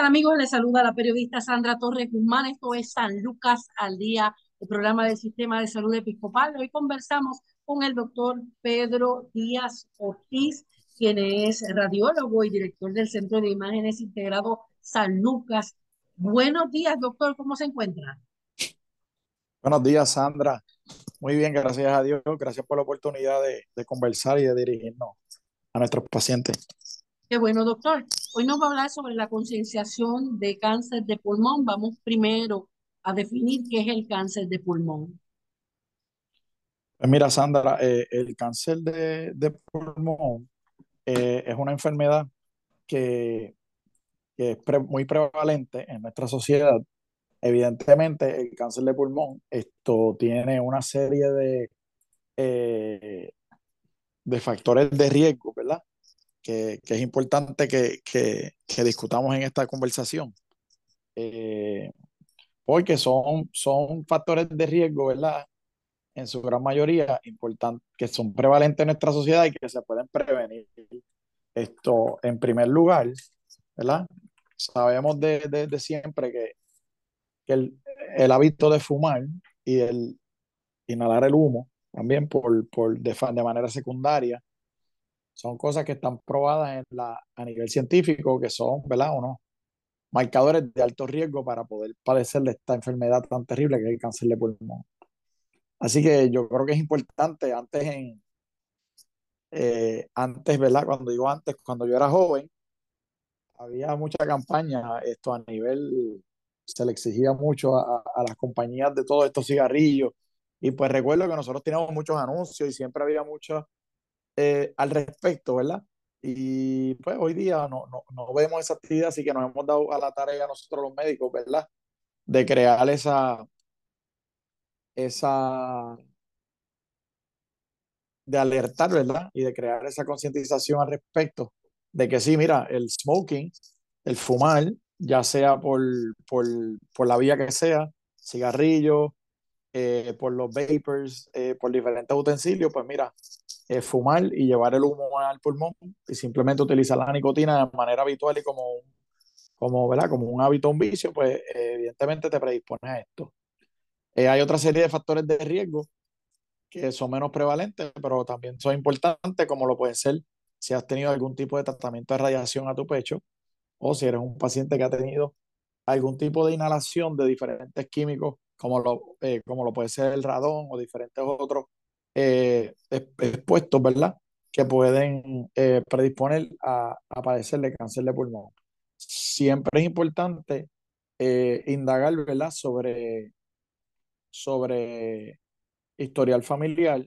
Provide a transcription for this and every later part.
Tal amigos? Les saluda la periodista Sandra Torres Guzmán. Esto es San Lucas al Día, el programa del Sistema de Salud Episcopal. Hoy conversamos con el doctor Pedro Díaz Ortiz, quien es radiólogo y director del Centro de Imágenes Integrado San Lucas. Buenos días, doctor. ¿Cómo se encuentra? Buenos días, Sandra. Muy bien, gracias a Dios. Gracias por la oportunidad de, de conversar y de dirigirnos a nuestros pacientes. Qué bueno, doctor. Hoy nos va a hablar sobre la concienciación de cáncer de pulmón. Vamos primero a definir qué es el cáncer de pulmón. Pues mira, Sandra, eh, el cáncer de, pulmón eh, es una enfermedad que, es muy prevalente en nuestra sociedad. Evidentemente, el cáncer de pulmón, esto tiene una serie de, eh, de factores de riesgo, ¿verdad? Que, que es importante que, que, que, discutamos en esta conversación, eh, porque son, son factores de riesgo, ¿verdad? En su gran mayoría, importantes, que son prevalentes en nuestra sociedad y que se pueden prevenir. Esto, en primer lugar, ¿verdad? Sabemos de, de, de siempre que, que el, el, hábito de fumar y el inhalar el humo, también por, por de, de manera secundaria, son cosas que están probadas en la, a nivel científico, que son, ¿verdad? Unos marcadores de alto riesgo para poder padecer de esta enfermedad tan terrible que es el cáncer de pulmón. Así que yo creo que es importante, antes, en, eh, antes, ¿verdad? Cuando digo antes, cuando yo era joven, había mucha campaña, esto a nivel, se le exigía mucho a, a las compañías de todos estos cigarrillos, y pues recuerdo que nosotros teníamos muchos anuncios y siempre había muchos eh, al respecto, ¿verdad? Y pues hoy día no, no, no, vemos esa actividad, así que nos hemos dado a la tarea nosotros los médicos, ¿verdad? De crear esa, esa, de alertar, ¿verdad? Y de crear esa concientización al respecto de que sí, mira, el smoking, el fumar, ya sea por, por, por la vía que sea, cigarrillo, eh, por los vapors, eh, por diferentes utensilios, pues mira, eh, fumar y llevar el humo al pulmón y simplemente utilizar la nicotina de manera habitual y como, como, ¿verdad? como un hábito, un vicio, pues evidentemente te predispone a esto. hay otra serie de factores de riesgo que son menos prevalentes, pero también son importantes, como lo pueden ser si has tenido algún tipo de tratamiento de radiación a tu pecho o si eres un paciente que ha tenido algún tipo de inhalación de diferentes químicos como lo, eh, como lo puede ser el radón o diferentes otros eh, expuestos, ¿verdad? Que pueden eh, predisponer a, a, padecer de cáncer de pulmón. Siempre es importante indagar, ¿verdad? Sobre, sobre historial familiar,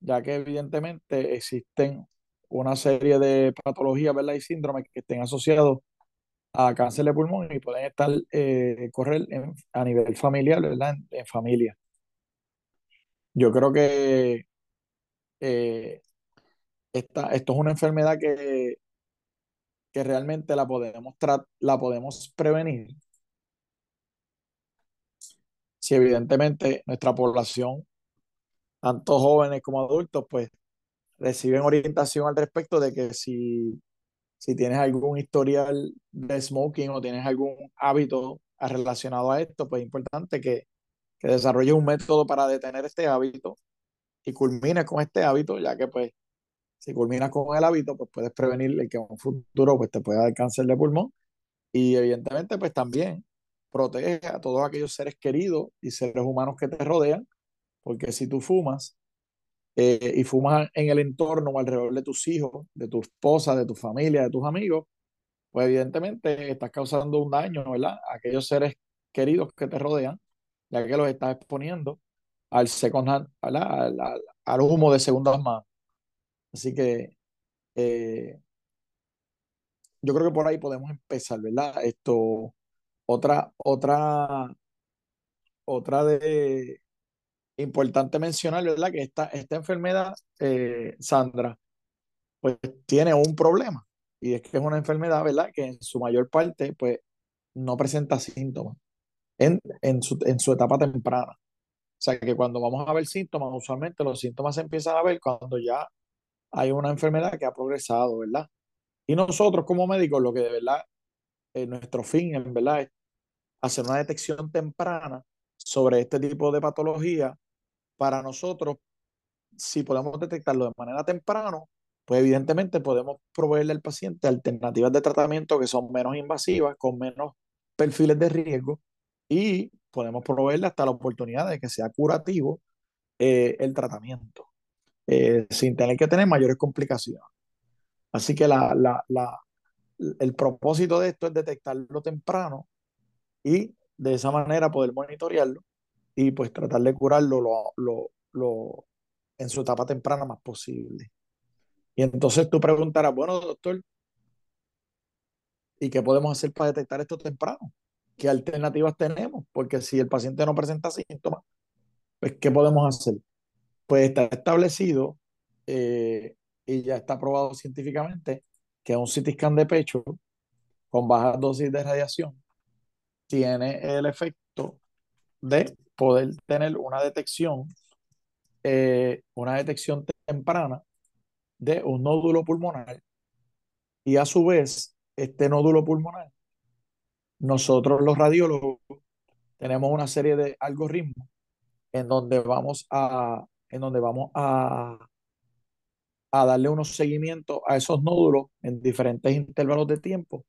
ya que evidentemente existen una serie de patologías, ¿verdad? Y síndromes que estén asociados a cáncer de pulmón y pueden estar, eh, correr a nivel familiar, ¿verdad? En, familia. Yo creo que eh, esta, esto es una enfermedad que, que realmente la podemos, la podemos prevenir. Si evidentemente nuestra población, tanto jóvenes como adultos, pues reciben orientación al respecto de que si si tienes algún historial de smoking o tienes algún hábito relacionado a esto, pues es importante que, que desarrolles un método para detener este hábito y culmines con este hábito, ya que pues si culminas con el hábito, pues puedes prevenir el que en un futuro pues te pueda dar cáncer de pulmón y evidentemente pues también protege a todos aquellos seres queridos y seres humanos que te rodean, porque si tú fumas, eh, y fumas en el entorno o alrededor de tus hijos, de tu esposa, de tu familia, de tus amigos, pues evidentemente estás causando un daño, ¿verdad? A aquellos seres queridos que te rodean ya que los estás exponiendo al second hand, al, al, humo de segundas manos. Así que eh, yo creo que por ahí podemos empezar, ¿verdad? Esto, otra, otra, otra de importante mencionar, ¿verdad? Que esta, esta enfermedad, eh, Sandra, pues tiene un problema. Y es que es una enfermedad, ¿verdad? Que en su mayor parte, pues, no presenta síntomas en, en, su, en su etapa temprana. O sea que cuando vamos a ver síntomas, usualmente los síntomas se empiezan a ver cuando ya hay una enfermedad que ha progresado, ¿verdad? Y nosotros como médicos, lo que de verdad, eh, nuestro fin, en verdad, es hacer una detección temprana sobre este tipo de patología para nosotros, si podemos detectarlo de manera temprana, pues evidentemente podemos proveerle al paciente alternativas de tratamiento que son menos invasivas, con menos perfiles de riesgo y podemos proveerle hasta la oportunidad de que sea curativo eh, el tratamiento, eh, sin tener que tener mayores complicaciones. Así que la, la, la, el propósito de esto es detectarlo temprano y de esa manera poder monitorearlo y pues tratar de curarlo lo, lo, lo, en su etapa temprana más posible. Y entonces tú preguntarás, bueno, doctor, ¿y qué podemos hacer para detectar esto temprano? ¿Qué alternativas tenemos? Porque si el paciente no presenta síntomas, pues ¿qué podemos hacer? Pues está establecido eh, y ya está probado científicamente que un CT scan de pecho con baja dosis de radiación tiene el efecto de poder tener una detección, eh, una detección temprana de un nódulo pulmonar y a su vez este nódulo pulmonar, nosotros los radiólogos tenemos una serie de algoritmos en donde vamos a, en donde vamos a, a darle unos seguimientos a esos nódulos en diferentes intervalos de tiempo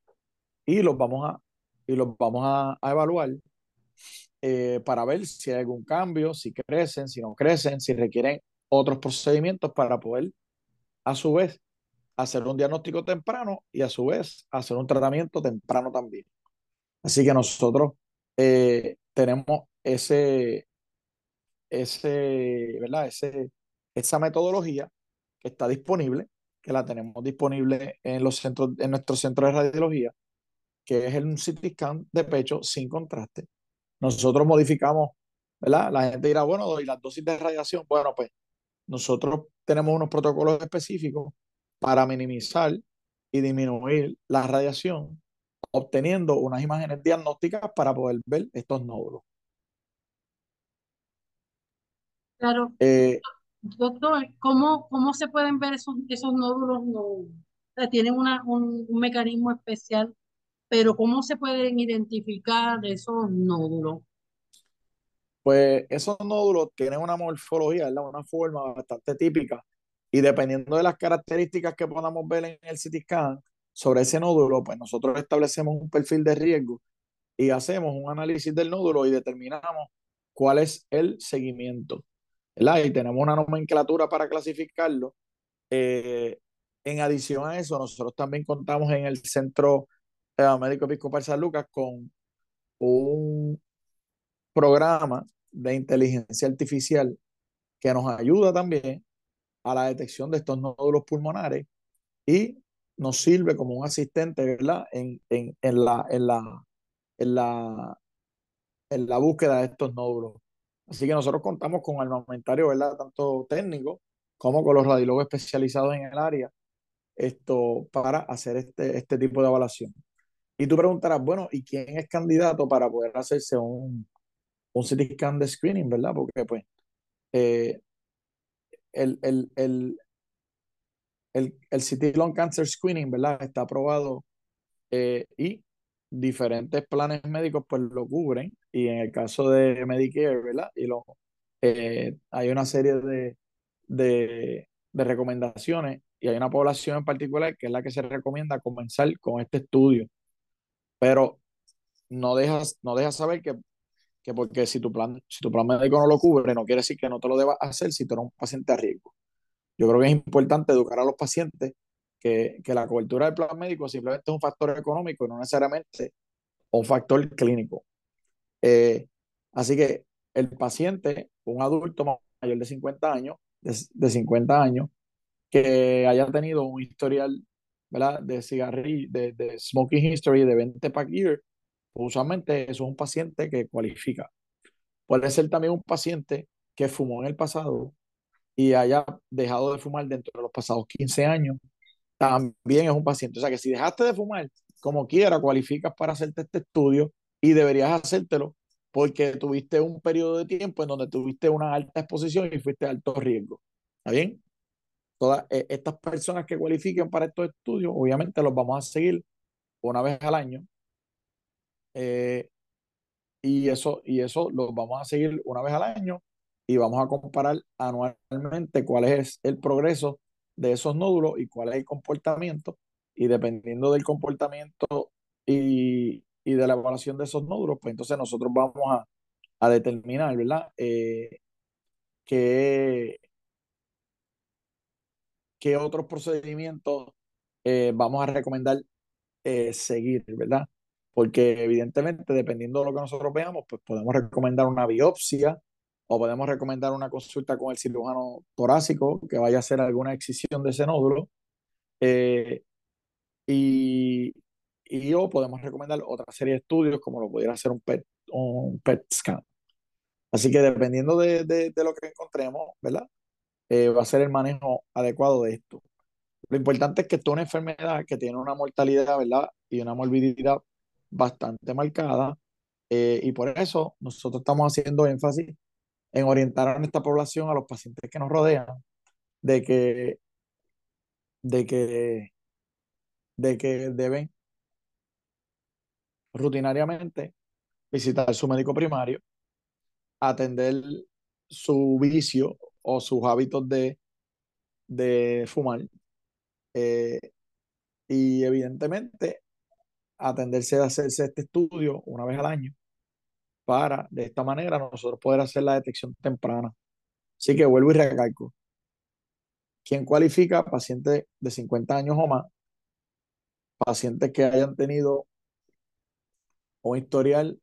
y los vamos a, y los vamos a, evaluar eh, para ver si hay algún cambio, si crecen, si no crecen, si requieren otros procedimientos para poder, a su vez, hacer un diagnóstico temprano y a su vez hacer un tratamiento temprano también. Así que nosotros eh, tenemos ese, ese, ¿verdad? Ese, esa metodología que está disponible, que la tenemos disponible en, los centros, en nuestro centro de radiología, que es el CT scan de pecho sin contraste, nosotros modificamos, ¿verdad? La gente dirá, bueno, y las dosis de radiación, bueno, pues nosotros tenemos unos protocolos específicos para minimizar y disminuir la radiación, obteniendo unas imágenes diagnósticas para poder ver estos nódulos. Claro. Eh, Doctor, ¿cómo, ¿cómo se pueden ver esos, esos nódulos? No, tienen una, un, un mecanismo especial pero ¿cómo se pueden identificar esos nódulos? Pues esos nódulos tienen una morfología, una forma bastante típica y dependiendo de las características que podamos ver en el CT scan sobre ese nódulo, pues nosotros establecemos un perfil de riesgo y hacemos un análisis del nódulo y determinamos cuál es el seguimiento. ¿verdad? Y tenemos una nomenclatura para clasificarlo. Eh, en adición a eso, nosotros también contamos en el centro médico episcopal San Lucas con un programa de inteligencia artificial que nos ayuda también a la detección de estos nódulos pulmonares y nos sirve como un asistente, ¿verdad? En, en, en, la, en, la, en, la, en la búsqueda de estos nódulos. Así que nosotros contamos con armamentario, ¿verdad? Tanto técnico como con los radiólogos especializados en el área esto, para hacer este, este tipo de evaluación. Y tú preguntarás, bueno, ¿y quién es candidato para poder hacerse un, un CT scan de screening, verdad? Porque pues eh, el, el, el, el, el CT Lung Cancer Screening, ¿verdad? Está aprobado eh, y diferentes planes médicos pues lo cubren y en el caso de Medicare, ¿verdad? Y lo, eh, hay una serie de, de, de recomendaciones y hay una población en particular que es la que se recomienda comenzar con este estudio pero no dejas, no saber que, que porque si tu, plan, si tu plan médico no lo cubre, no quiere decir que no te lo debas hacer si tú eres un paciente a riesgo. Yo creo que es importante educar a los pacientes que, que la cobertura del plan médico simplemente es un factor económico y no necesariamente un factor clínico. Eh, así que el paciente, un adulto mayor de 50 años, de, 50 años, que haya tenido un historial ¿verdad? de cigarrillo, de, de, smoking history de 20 pack year, pues usualmente eso es un paciente que cualifica. Puede ser también un paciente que fumó en el pasado y haya dejado de fumar dentro de los pasados 15 años, también es un paciente. O sea que si dejaste de fumar, como quiera, cualificas para hacerte este estudio y deberías hacértelo porque tuviste un periodo de tiempo en donde tuviste una alta exposición y fuiste de alto riesgo. ¿Está bien? Todas eh, estas personas que cualifiquen para estos estudios, obviamente los vamos a seguir una vez al año. Eh, y eso, y eso los vamos a seguir una vez al año y vamos a comparar anualmente cuál es el progreso de esos nódulos y cuál es el comportamiento. Y dependiendo del comportamiento y, y de la evaluación de esos nódulos, pues entonces nosotros vamos a, a determinar, ¿verdad? Eh, qué, otros procedimientos eh, vamos a recomendar eh, seguir, ¿verdad? Porque evidentemente, dependiendo de lo que nosotros veamos, pues podemos recomendar una biopsia o podemos recomendar una consulta con el cirujano torácico que vaya a hacer alguna excisión de ese nódulo. y, y o podemos recomendar otra serie de estudios como lo pudiera hacer un PET, un PET scan. Así que dependiendo de, de, lo que encontremos, ¿verdad? Eh, va a ser el manejo adecuado de esto. Lo importante es que esto es una enfermedad que tiene una mortalidad, ¿verdad? Y una morbilidad bastante marcada. Eh, y por eso nosotros estamos haciendo énfasis en orientar a nuestra población, a los pacientes que nos rodean, de que, de que, de que deben rutinariamente visitar su médico primario, atender su vicio o sus hábitos de, de fumar eh, y evidentemente atenderse a hacerse este estudio una vez al año para de esta manera nosotros poder hacer la detección temprana. Así que vuelvo y recalco. ¿Quién cualifica? Pacientes de 50 años o más, pacientes que hayan tenido un historial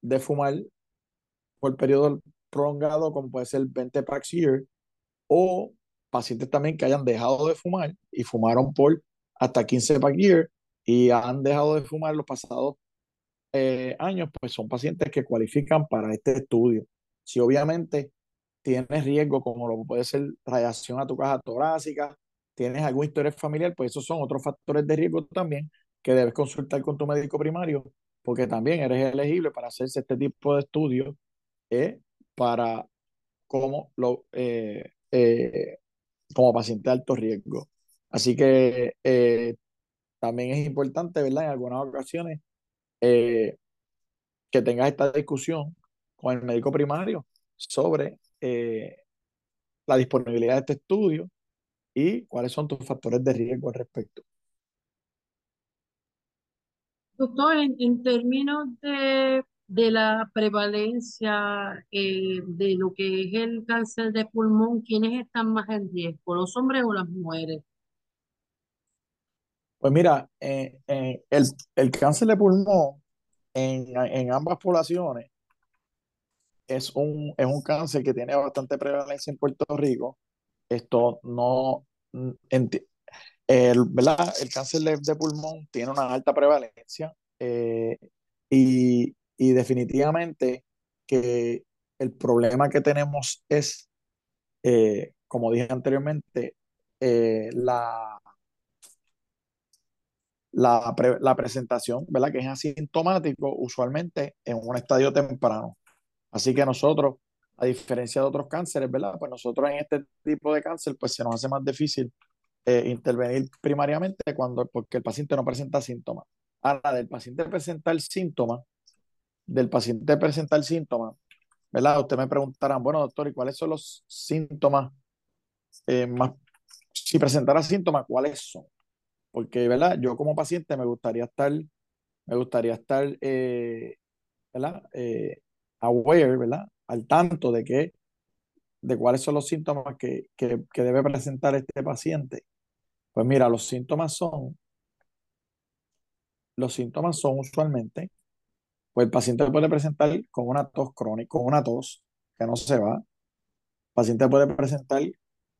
de fumar por periodo prolongado, como puede ser 20 packs year, o pacientes también que hayan dejado de fumar y fumaron por hasta 15 packs year y han dejado de fumar los pasados eh, años, pues son pacientes que cualifican para este estudio. Si obviamente tienes riesgo, como lo puede ser radiación a tu caja torácica, tienes algún historial familiar, pues esos son otros factores de riesgo también que debes consultar con tu médico primario porque también eres elegible para hacerse este tipo de estudios eh, para como, lo, eh, como paciente de alto riesgo. Así que también es importante, ¿verdad? En algunas ocasiones que tengas esta discusión con el médico primario sobre la disponibilidad de este estudio y cuáles son tus factores de riesgo al respecto. Doctor, en, términos de, de, la prevalencia eh, de lo que es el cáncer de pulmón, ¿quiénes están más en riesgo, los hombres o las mujeres? Pues mira, eh, eh, el, el, cáncer de pulmón en, en, ambas poblaciones es un, es un cáncer que tiene bastante prevalencia en Puerto Rico. Esto no, el, ¿verdad? el cáncer de, pulmón tiene una alta prevalencia eh, y, y, definitivamente que el problema que tenemos es, como dije anteriormente, la, la, la, presentación, ¿verdad? Que es asintomático usualmente en un estadio temprano. Así que nosotros, a diferencia de otros cánceres, ¿verdad? Pues nosotros en este tipo de cáncer, pues se nos hace más difícil eh, intervenir primariamente cuando, porque el paciente no presenta síntomas. Ahora, del paciente presentar síntomas, del paciente presentar síntomas, ¿verdad? Usted me preguntarán, bueno, doctor, ¿y cuáles son los síntomas eh, más? Si presentara síntomas, ¿cuáles son? Porque, ¿verdad? Yo como paciente me gustaría estar, me gustaría estar, eh, ¿verdad? aware, ¿verdad? Al tanto de que, de cuáles son los síntomas que, que, que debe presentar este paciente pues mira, los síntomas son, los síntomas son usualmente, pues el paciente puede presentar con una tos crónica, con una tos que no se va. El paciente puede presentar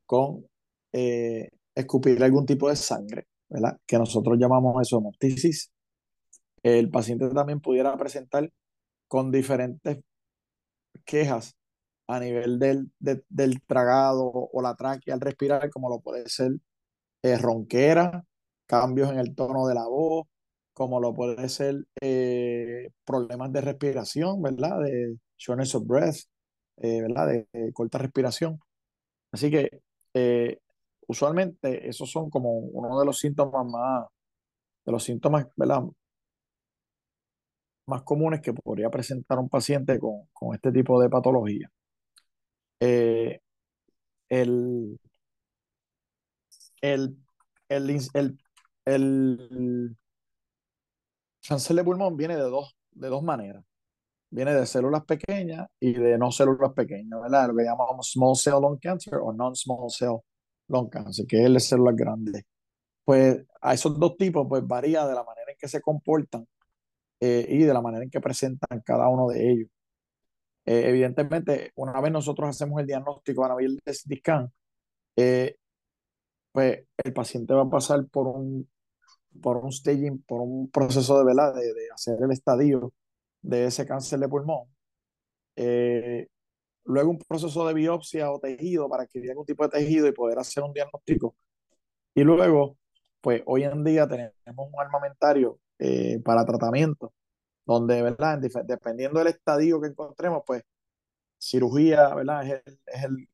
con eh, escupir algún tipo de sangre, ¿verdad? Que nosotros llamamos eso hemoptisis. El paciente también pudiera presentar con diferentes quejas a nivel del, del tragado o la tráquea al respirar, como lo puede ser eh, ronquera, cambios en el tono de la voz, como lo puede ser eh, problemas de respiración, ¿verdad? De shortness of breath, eh, ¿verdad? De, corta respiración. Así que usualmente esos son como uno de los síntomas más, de los síntomas, ¿verdad? más comunes que podría presentar un paciente con, con este tipo de patología. Eh, el, el, el, el, cáncer de pulmón viene de dos, de dos maneras. Viene de células pequeñas y de no células pequeñas, ¿verdad? Lo llamamos small cell lung cancer o non-small cell lung cancer, que es el de células grandes. Pues a esos dos tipos, pues varía de la manera en que se comportan eh, y de la manera en que presentan cada uno de ellos. Eh, evidentemente, una vez nosotros hacemos el diagnóstico a nivel de CT eh, pues el paciente va a pasar por un, por un staging, por un proceso de, ¿verdad? de, de hacer el estadio de ese cáncer de pulmón. Luego un proceso de biopsia o tejido para adquirir algún tipo de tejido y poder hacer un diagnóstico. Y luego, pues hoy en día tenemos un armamentario eh, para tratamiento, donde, ¿verdad? Dependiendo del estadio que encontremos, pues cirugía, ¿verdad? Es, el, es el,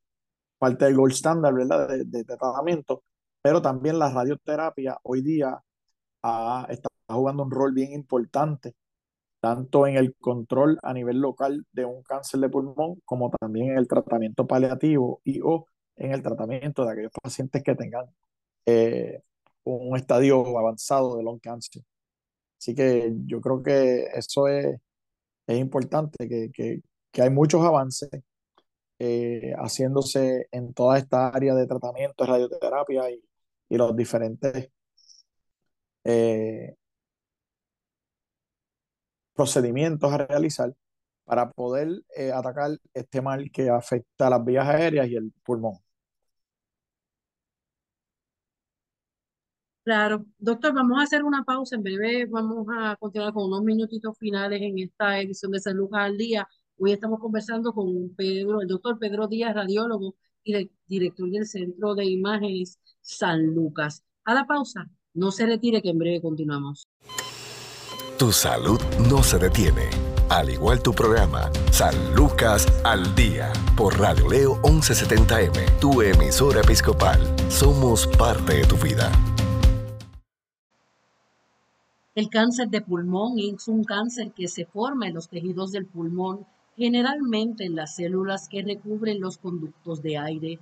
parte del gold standard, ¿verdad? De, tratamiento, pero también la radioterapia hoy día está jugando un rol bien importante, tanto en el control a nivel local de un cáncer de pulmón, como también en el tratamiento paliativo y o en el tratamiento de aquellos pacientes que tengan eh, un estadio avanzado de lung cancer. Así que yo creo que eso es, es importante, que, que, que, hay muchos avances eh, haciéndose en toda esta área de tratamiento, de radioterapia y, y los diferentes eh, procedimientos a realizar para poder eh, atacar este mal que afecta las vías aéreas y el pulmón. Claro, doctor, vamos a hacer una pausa. En breve vamos a continuar con unos minutitos finales en esta edición de San Lucas al Día. Hoy estamos conversando con Pedro, el doctor Pedro Díaz, radiólogo y director del Centro de Imágenes San Lucas. A la pausa, no se retire que en breve continuamos. Tu salud no se detiene. Al igual tu programa, San Lucas al Día, por Radio Leo 1170M, tu emisora episcopal. Somos parte de tu vida. El cáncer de pulmón es un cáncer que se forma en los tejidos del pulmón, generalmente en las células que recubren los conductos de aire.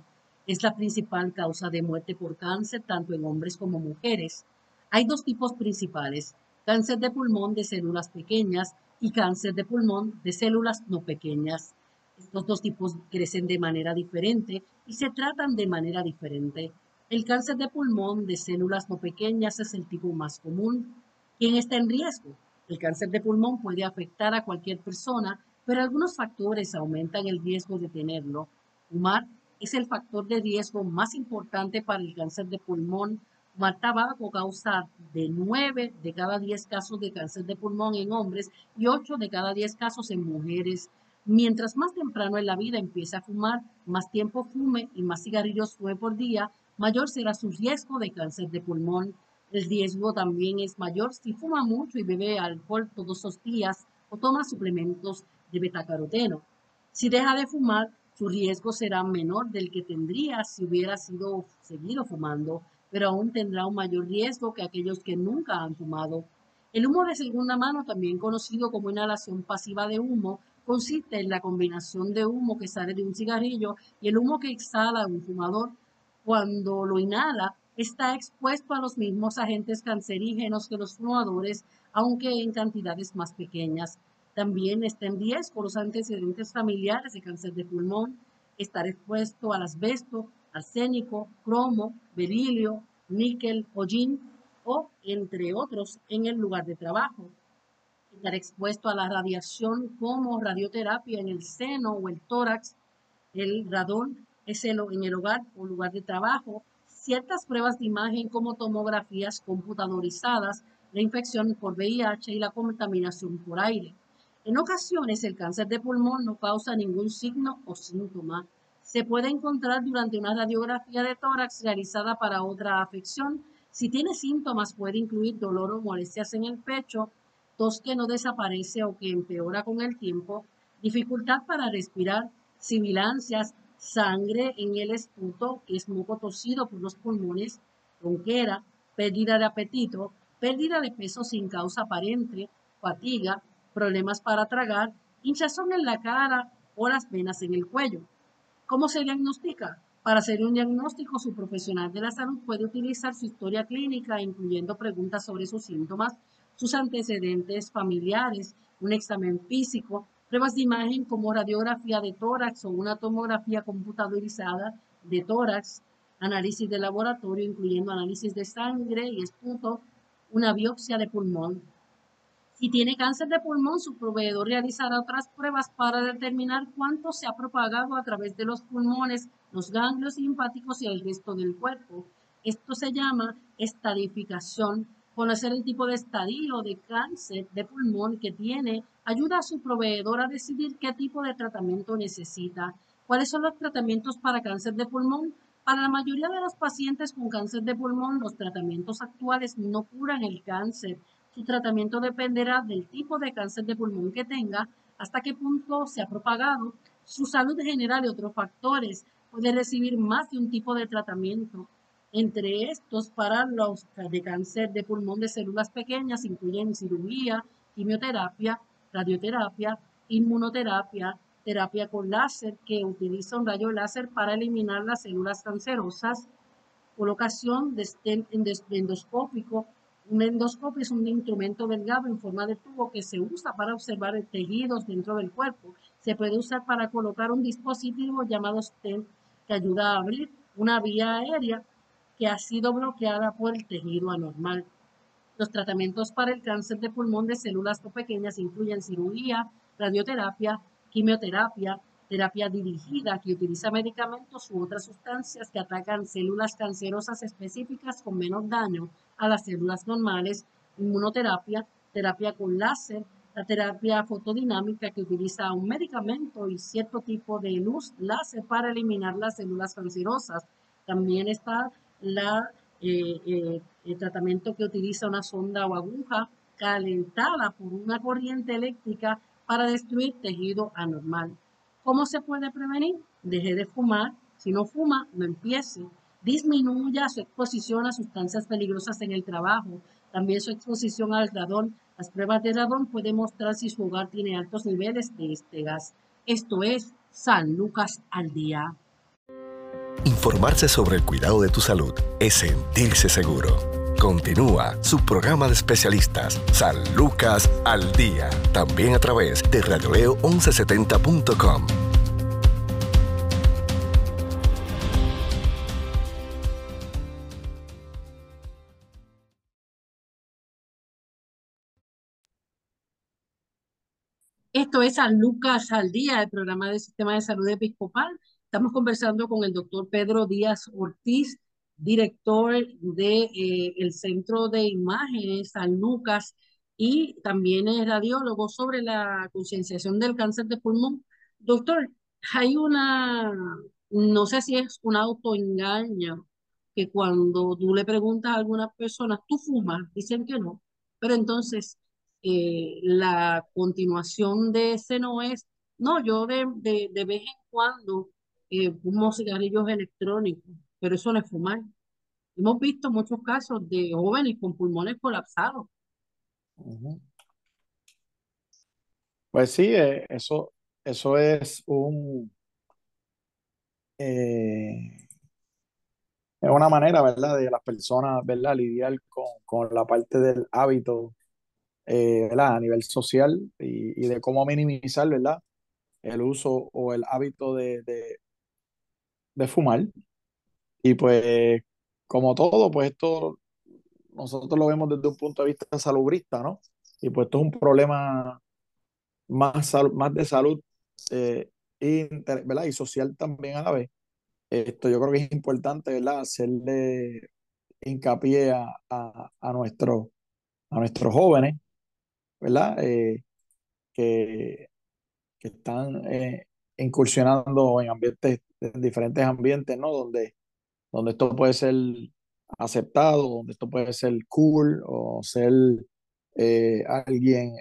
Es la principal causa de muerte por cáncer tanto en hombres como mujeres. Hay dos tipos principales, cáncer de pulmón de células pequeñas y cáncer de pulmón de células no pequeñas. Estos dos tipos crecen de manera diferente y se tratan de manera diferente. El cáncer de pulmón de células no pequeñas es el tipo más común ¿Quién está en riesgo? El cáncer de pulmón puede afectar a cualquier persona, pero algunos factores aumentan el riesgo de tenerlo. Fumar es el factor de riesgo más importante para el cáncer de pulmón. Fumar tabaco causa de 9 de cada 10 casos de cáncer de pulmón en hombres y 8 de cada 10 casos en mujeres. Mientras más temprano en la vida empieza a fumar, más tiempo fume y más cigarrillos fume por día, mayor será su riesgo de cáncer de pulmón. El riesgo también es mayor si fuma mucho y bebe alcohol todos los días o toma suplementos de betacaroteno. Si deja de fumar, su riesgo será menor del que tendría si hubiera sido seguido fumando, pero aún tendrá un mayor riesgo que aquellos que nunca han fumado. El humo de segunda mano, también conocido como inhalación pasiva de humo, consiste en la combinación de humo que sale de un cigarrillo y el humo que exhala un fumador. Cuando lo inhala, está expuesto a los mismos agentes cancerígenos que los fumadores, aunque en cantidades más pequeñas. También está en riesgo los antecedentes familiares de cáncer de pulmón, estar expuesto al asbesto, arsénico, cromo, berilio, níquel, hollín o entre otros en el lugar de trabajo. estar expuesto a la radiación como radioterapia en el seno o el tórax, el radón es el, en el hogar o lugar de trabajo, ciertas pruebas de imagen como tomografías computadorizadas, la infección por VIH y la contaminación por aire. En ocasiones el cáncer de pulmón no causa ningún signo o síntoma. Se puede encontrar durante una radiografía de tórax realizada para otra afección. Si tiene síntomas puede incluir dolor o molestias en el pecho, tos que no desaparece o que empeora con el tiempo, dificultad para respirar, sibilancias, sangre en el esputo, que es moco tosido por los pulmones, ronquera, pérdida de apetito, pérdida de peso sin causa aparente, fatiga, problemas para tragar, hinchazón en la cara o las venas en el cuello. ¿Cómo se diagnostica? Para hacer un diagnóstico, su profesional de la salud puede utilizar su historia clínica, incluyendo preguntas sobre sus síntomas, sus antecedentes familiares, un examen físico, pruebas de imagen como radiografía de tórax o una tomografía computadorizada de tórax, análisis de laboratorio, incluyendo análisis de sangre y esputo, una biopsia de pulmón. Si tiene cáncer de pulmón, su proveedor realizará otras pruebas para determinar cuánto se ha propagado a través de los pulmones, los ganglios linfáticos y el resto del cuerpo. Esto se llama estadificación. Conocer el tipo de estadio de cáncer de pulmón que tiene ayuda a su proveedor a decidir qué tipo de tratamiento necesita. ¿Cuáles son los tratamientos para cáncer de pulmón? Para la mayoría de los pacientes con cáncer de pulmón, los tratamientos actuales no curan el cáncer, su tratamiento dependerá del tipo de cáncer de pulmón que tenga, hasta qué punto se ha propagado, su salud general y otros factores. Puede recibir más de un tipo de tratamiento. Entre estos, para los de cáncer de pulmón de células pequeñas, incluyen cirugía, quimioterapia, radioterapia, inmunoterapia, terapia con láser, que utiliza un rayo láser para eliminar las células cancerosas, colocación de endoscópico un endoscopio es un instrumento delgado en forma de tubo que se usa para observar tejidos dentro del cuerpo. Se puede usar para colocar un dispositivo llamado stent que ayuda a abrir una vía aérea que ha sido bloqueada por el tejido anormal. Los tratamientos para el cáncer de pulmón de células pequeñas incluyen cirugía, radioterapia, quimioterapia, terapia dirigida que utiliza medicamentos u otras sustancias que atacan células cancerosas específicas con menos daño a las células normales, inmunoterapia, terapia con láser, la terapia fotodinámica que utiliza un medicamento y cierto tipo de luz láser para eliminar las células cancerosas. También está la, eh, eh, tratamiento que utiliza una sonda o aguja calentada por una corriente eléctrica para destruir tejido anormal. ¿Cómo se puede prevenir? Deje de fumar. Si no fuma, no empiece disminuya su exposición a sustancias peligrosas en el trabajo, también su exposición al radón. Las pruebas de radón pueden mostrar si su hogar tiene altos niveles de este gas. Esto es San Lucas al día. Informarse sobre el cuidado de tu salud es sentirse seguro. Continúa su programa de especialistas, San Lucas al Día, también a través de radioleo1170.com. San Lucas al Día, el programa del Sistema de Salud Episcopal. Estamos conversando con el doctor Pedro Díaz Ortiz, director del de, eh, Centro de Imágenes San Lucas y también es radiólogo sobre la concienciación del cáncer de pulmón. Doctor, hay una, no sé si es un autoengaño, que cuando tú le preguntas a algunas personas, ¿tú fumas? Dicen que no, pero entonces eh, la continuación de ese no es, no, yo de, de, vez en cuando eh, cigarrillos electrónicos, pero eso no es fumar. Hemos visto muchos casos de jóvenes con pulmones colapsados. Pues sí, eh, eso, eso es un... es una manera, ¿verdad?, de las personas, ¿verdad?, lidiar con, con la parte del hábito eh, a nivel social y, de cómo minimizar ¿verdad? el uso o el hábito de, de, fumar. Y pues, como todo, pues esto nosotros lo vemos desde un punto de vista salubrista, ¿no? y pues esto es un problema más, más de salud eh, y, ¿verdad? y social también a la vez. Esto yo creo que es importante, ¿verdad? Hacerle hincapié a, a, a, nuestro, a nuestros jóvenes, ¿verdad? Eh, que, que, están eh, incursionando en ambientes, en diferentes ambientes, ¿no? Donde, donde esto puede ser aceptado, donde esto puede ser cool o ser eh, alguien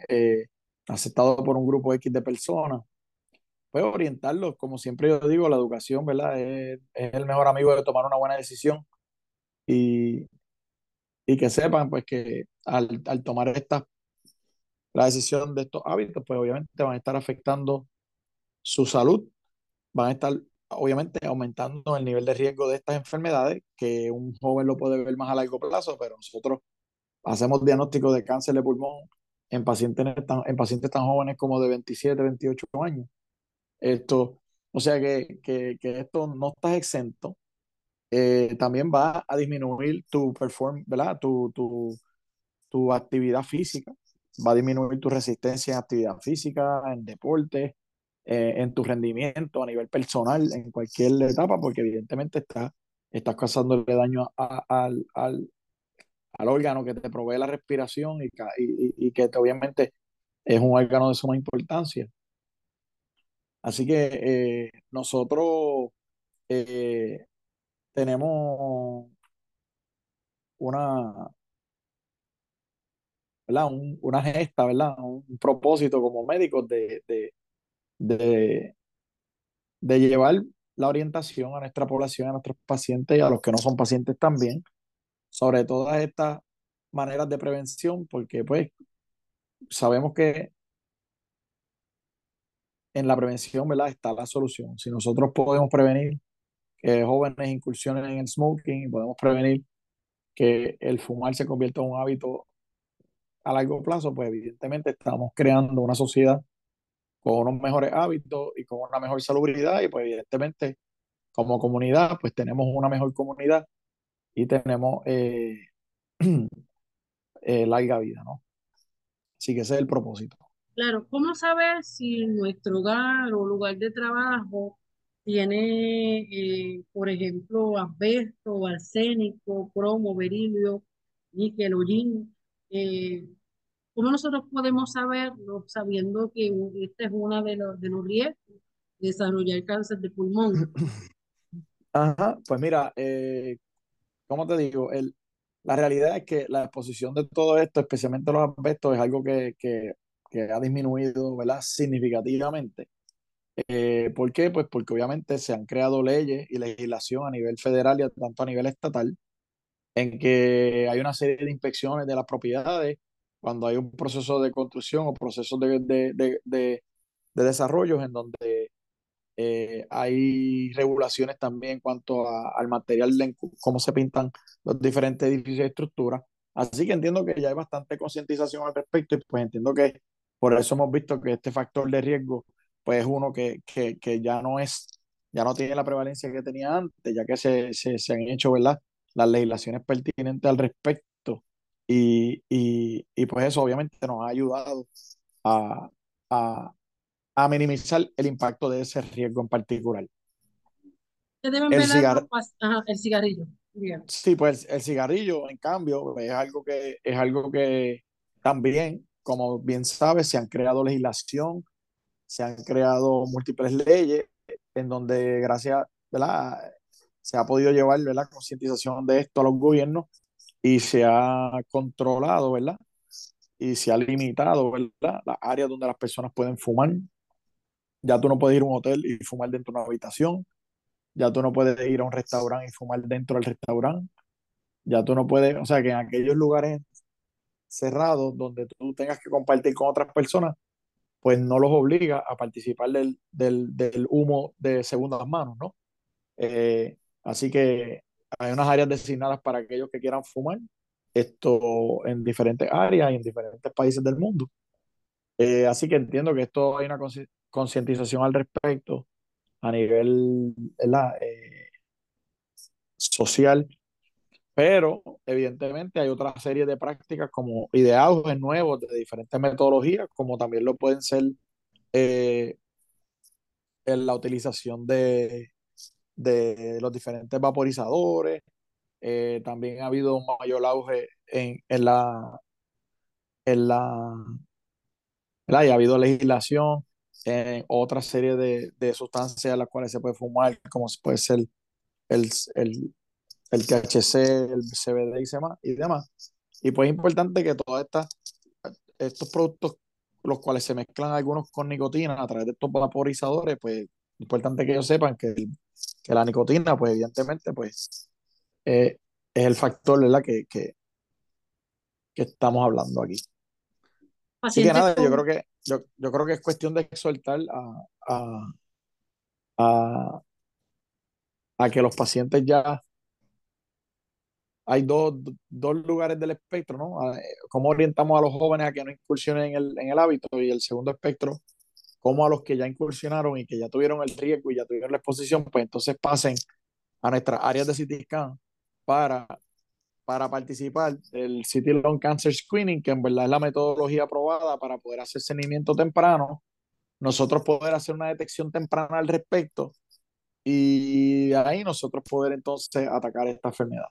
aceptado por un grupo X de personas. Pues orientarlos, como siempre yo digo, la educación, ¿verdad? Es, es el mejor amigo de tomar una buena decisión y, y que sepan pues que al, al tomar esta la decisión de estos hábitos, pues obviamente van a estar afectando su salud, van a estar obviamente aumentando el nivel de riesgo de estas enfermedades, que un joven lo puede ver más a largo plazo, pero nosotros hacemos diagnóstico de cáncer de pulmón en pacientes tan, en pacientes tan jóvenes como de 27, 28 años. Esto, o sea que, que, que esto no está exento eh, también va a disminuir tu perform, ¿verdad? Tu, tu, tu actividad física, va a disminuir tu resistencia en actividad física, en deporte, eh, en tu rendimiento a nivel personal, en cualquier etapa, porque evidentemente estás, estás causándole daño al, al, al, órgano que te provee la respiración y, y, y que obviamente es un órgano de suma importancia. Así que eh, nosotros eh, tenemos una, ¿verdad? una gesta, ¿verdad? Un, propósito como médicos de, de, de, llevar la orientación a nuestra población, a nuestros pacientes y a los que no son pacientes también, sobre todas estas maneras de prevención, porque pues sabemos que en la prevención, ¿verdad? Está la solución. Si nosotros podemos prevenir que jóvenes incursionen en el smoking podemos prevenir que el fumar se convierta en un hábito a largo plazo, pues evidentemente estamos creando una sociedad con unos mejores hábitos y con una mejor salubridad y pues evidentemente como comunidad pues tenemos una mejor comunidad y tenemos eh, eh, larga vida, ¿no? Así que ese es el propósito. Claro, ¿cómo saber si nuestro hogar o lugar de trabajo tiene, eh, por ejemplo, asbesto, arsénico, cromo, berilio, níquel, hollín. Eh, ¿Cómo nosotros podemos saberlo sabiendo que este es uno de los, de los riesgos de desarrollar cáncer de pulmón? Ajá, pues mira, eh, ¿cómo te digo? El, la realidad es que la exposición de todo esto, especialmente los asbestos, es algo que, que, que ha disminuido ¿verdad? significativamente. Eh, ¿Por qué? Pues porque obviamente se han creado leyes y legislación a nivel federal y tanto a nivel estatal en que hay una serie de inspecciones de las propiedades cuando hay un proceso de construcción o procesos de, de, de, de, desarrollo en donde eh, hay regulaciones también en cuanto al material, de cómo se pintan los diferentes edificios y estructuras. Así que entiendo que ya hay bastante concientización al respecto y pues entiendo que por eso hemos visto que este factor de riesgo pues es uno que, que, que, ya no es, ya no tiene la prevalencia que tenía antes, ya que se, se, se han hecho, ¿verdad? Las legislaciones pertinentes al respecto. Y, y, y, pues eso obviamente nos ha ayudado a, a, a, minimizar el impacto de ese riesgo en particular. El, cigar... Ajá, el cigarrillo. Sí, pues el, cigarrillo, en cambio, es algo que, es algo que también, como bien sabes, se han creado legislación se han creado múltiples leyes en donde gracias, ¿verdad? Se ha podido llevar, la Concientización de esto a los gobiernos y se ha controlado, ¿verdad? Y se ha limitado, ¿verdad? Las áreas donde las personas pueden fumar. Ya tú no puedes ir a un hotel y fumar dentro de una habitación. Ya tú no puedes ir a un restaurante y fumar dentro del restaurante. Ya tú no puedes, o sea, que en aquellos lugares cerrados donde tú tengas que compartir con otras personas, pues no los obliga a participar del, del, del humo de segundas manos, ¿no? Eh, así que hay unas áreas designadas para aquellos que quieran fumar, esto en diferentes áreas y en diferentes países del mundo. Eh, así que entiendo que esto hay una concientización al respecto a nivel eh, social Pero evidentemente hay otra serie de prácticas como ideados nuevos de diferentes metodologías, como también lo pueden ser eh, en la utilización de, de los diferentes vaporizadores. Eh, también ha habido un mayor auge en, en la en la ha habido legislación en otra serie de, de sustancias a las cuales se puede fumar, como puede ser el, el, el THC, el CBD y y demás. Y pues es importante que todos estos productos, los cuales se mezclan algunos con nicotina a través de estos vaporizadores, pues es importante que ellos sepan que, que la nicotina, pues evidentemente, pues eh, es el factor ¿verdad? Que, que, que estamos hablando aquí. Así que nada, yo creo que yo, yo, creo que es cuestión de exhortar a, a, a, a que los pacientes ya hay dos, dos, lugares del espectro, ¿no? ¿Cómo orientamos a los jóvenes a que no incursionen en el, en el hábito? Y el segundo espectro, cómo a los que ya incursionaron y que ya tuvieron el riesgo y ya tuvieron la exposición, pues entonces pasen a nuestras áreas de CT scan para, para participar del City Lung Cancer Screening, que en verdad es la metodología aprobada para poder hacer seguimiento temprano, nosotros poder hacer una detección temprana al respecto y ahí nosotros poder entonces atacar esta enfermedad.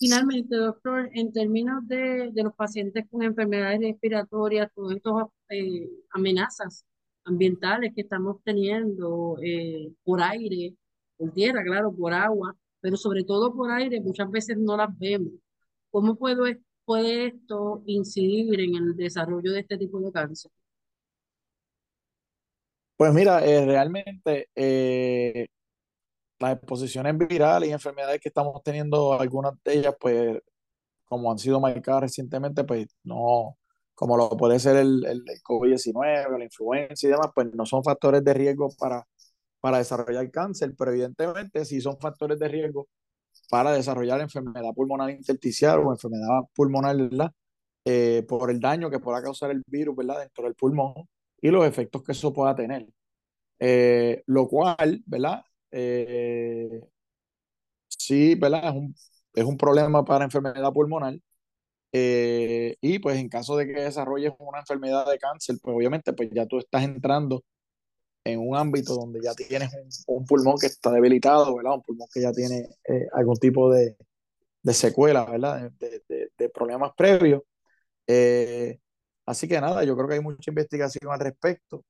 Finalmente, doctor, en términos de, de los pacientes con enfermedades respiratorias, todas estas eh, amenazas ambientales que estamos teniendo eh, por aire, por tierra, claro, por agua, pero sobre todo por aire, muchas veces no las vemos. ¿Cómo puede, esto incidir en el desarrollo de este tipo de cáncer? Pues mira, eh, realmente las exposiciones virales y enfermedades que estamos teniendo, algunas de ellas, pues, como han sido marcadas recientemente, pues no, como lo puede ser el, el COVID-19, la influenza y demás, pues no son factores de riesgo para, para desarrollar cáncer, pero evidentemente sí son factores de riesgo para desarrollar enfermedad pulmonar intersticial o enfermedad pulmonar, ¿verdad? Eh, por el daño que pueda causar el virus, ¿verdad? Dentro del pulmón y los efectos que eso pueda tener. Eh, lo cual, ¿verdad? Eh, sí, ¿verdad? Es un, es un problema para enfermedad pulmonar. Eh, y pues en caso de que desarrolles una enfermedad de cáncer, pues obviamente pues ya tú estás entrando en un ámbito donde ya tienes un, pulmón que está debilitado, ¿verdad? Un pulmón que ya tiene eh, algún tipo de, de secuela, ¿verdad? De, de, de problemas previos. así que nada, yo creo que hay mucha investigación al respecto.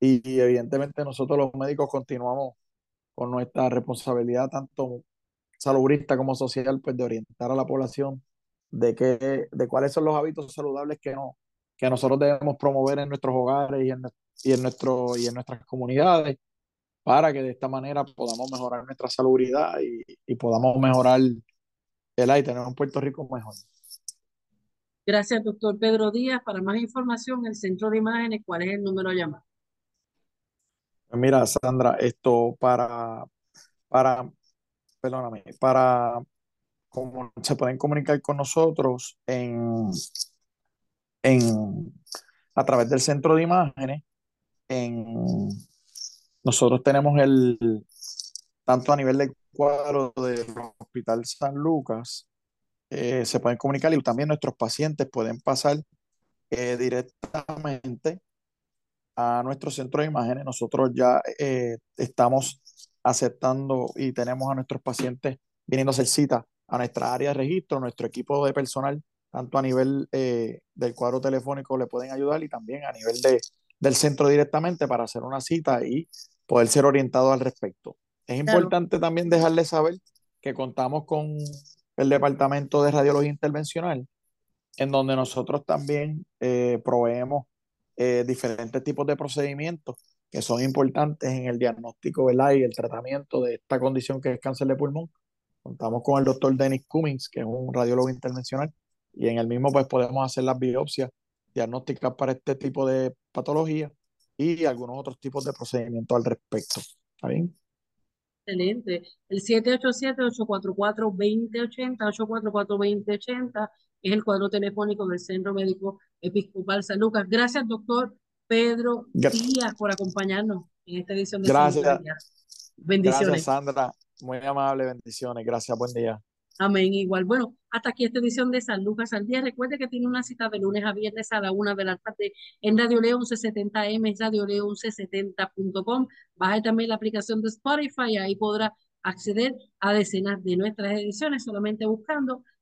Y, evidentemente nosotros los médicos continuamos con nuestra responsabilidad tanto salubrista como social, pues de orientar a la población de, qué, de cuáles son los hábitos saludables que, no, que nosotros debemos promover en nuestros hogares y en, y en, nuestro, y en nuestras comunidades para que de esta manera podamos mejorar nuestra salubridad y, y podamos mejorar el aire, tener un Puerto Rico mejor. Gracias, doctor Pedro Díaz. Para más información, el Centro de Imágenes, ¿cuál es el número a llamar? Mira, Sandra, esto para, para, perdóname, para, como se pueden comunicar con nosotros en, en, a través del centro de imágenes, en, nosotros tenemos el, tanto a nivel del cuadro del Hospital San Lucas, eh, se pueden comunicar y también nuestros pacientes pueden pasar eh, directamente a nuestro centro de imágenes. Nosotros ya eh, estamos aceptando y tenemos a nuestros pacientes viniendo a hacer cita a nuestra área de registro, nuestro equipo de personal, tanto a nivel eh, del cuadro telefónico le pueden ayudar y también a nivel de, del centro directamente para hacer una cita y poder ser orientado al respecto. Es importante también dejarles saber que contamos con el Departamento de Radiología Intervencional, en donde nosotros también eh, proveemos eh, diferentes tipos de procedimientos que son importantes en el diagnóstico ¿verdad? y el tratamiento de esta condición que es cáncer de pulmón. Contamos con el doctor Dennis Cummings, que es un radiólogo intervencional, y en el mismo pues podemos hacer las biopsias diagnósticas para este tipo de patología y algunos otros tipos de procedimientos al respecto. ¿Está bien? Excelente. El 787-844-2080, 844-2080 es el cuadro telefónico del Centro Médico Episcopal San Lucas. Gracias, doctor Pedro Díaz, por acompañarnos en esta edición de Gracias. Bendiciones. Gracias, Sandra. Muy amable, bendiciones. Gracias, buen día. Amén, igual. Bueno, hasta aquí esta edición de San Lucas al día. Recuerde que tiene una cita de lunes a viernes a la una de la tarde en Radio León 1170M, Radio León 1170.com. Baje también la aplicación de Spotify y ahí podrá acceder a decenas de nuestras ediciones solamente buscando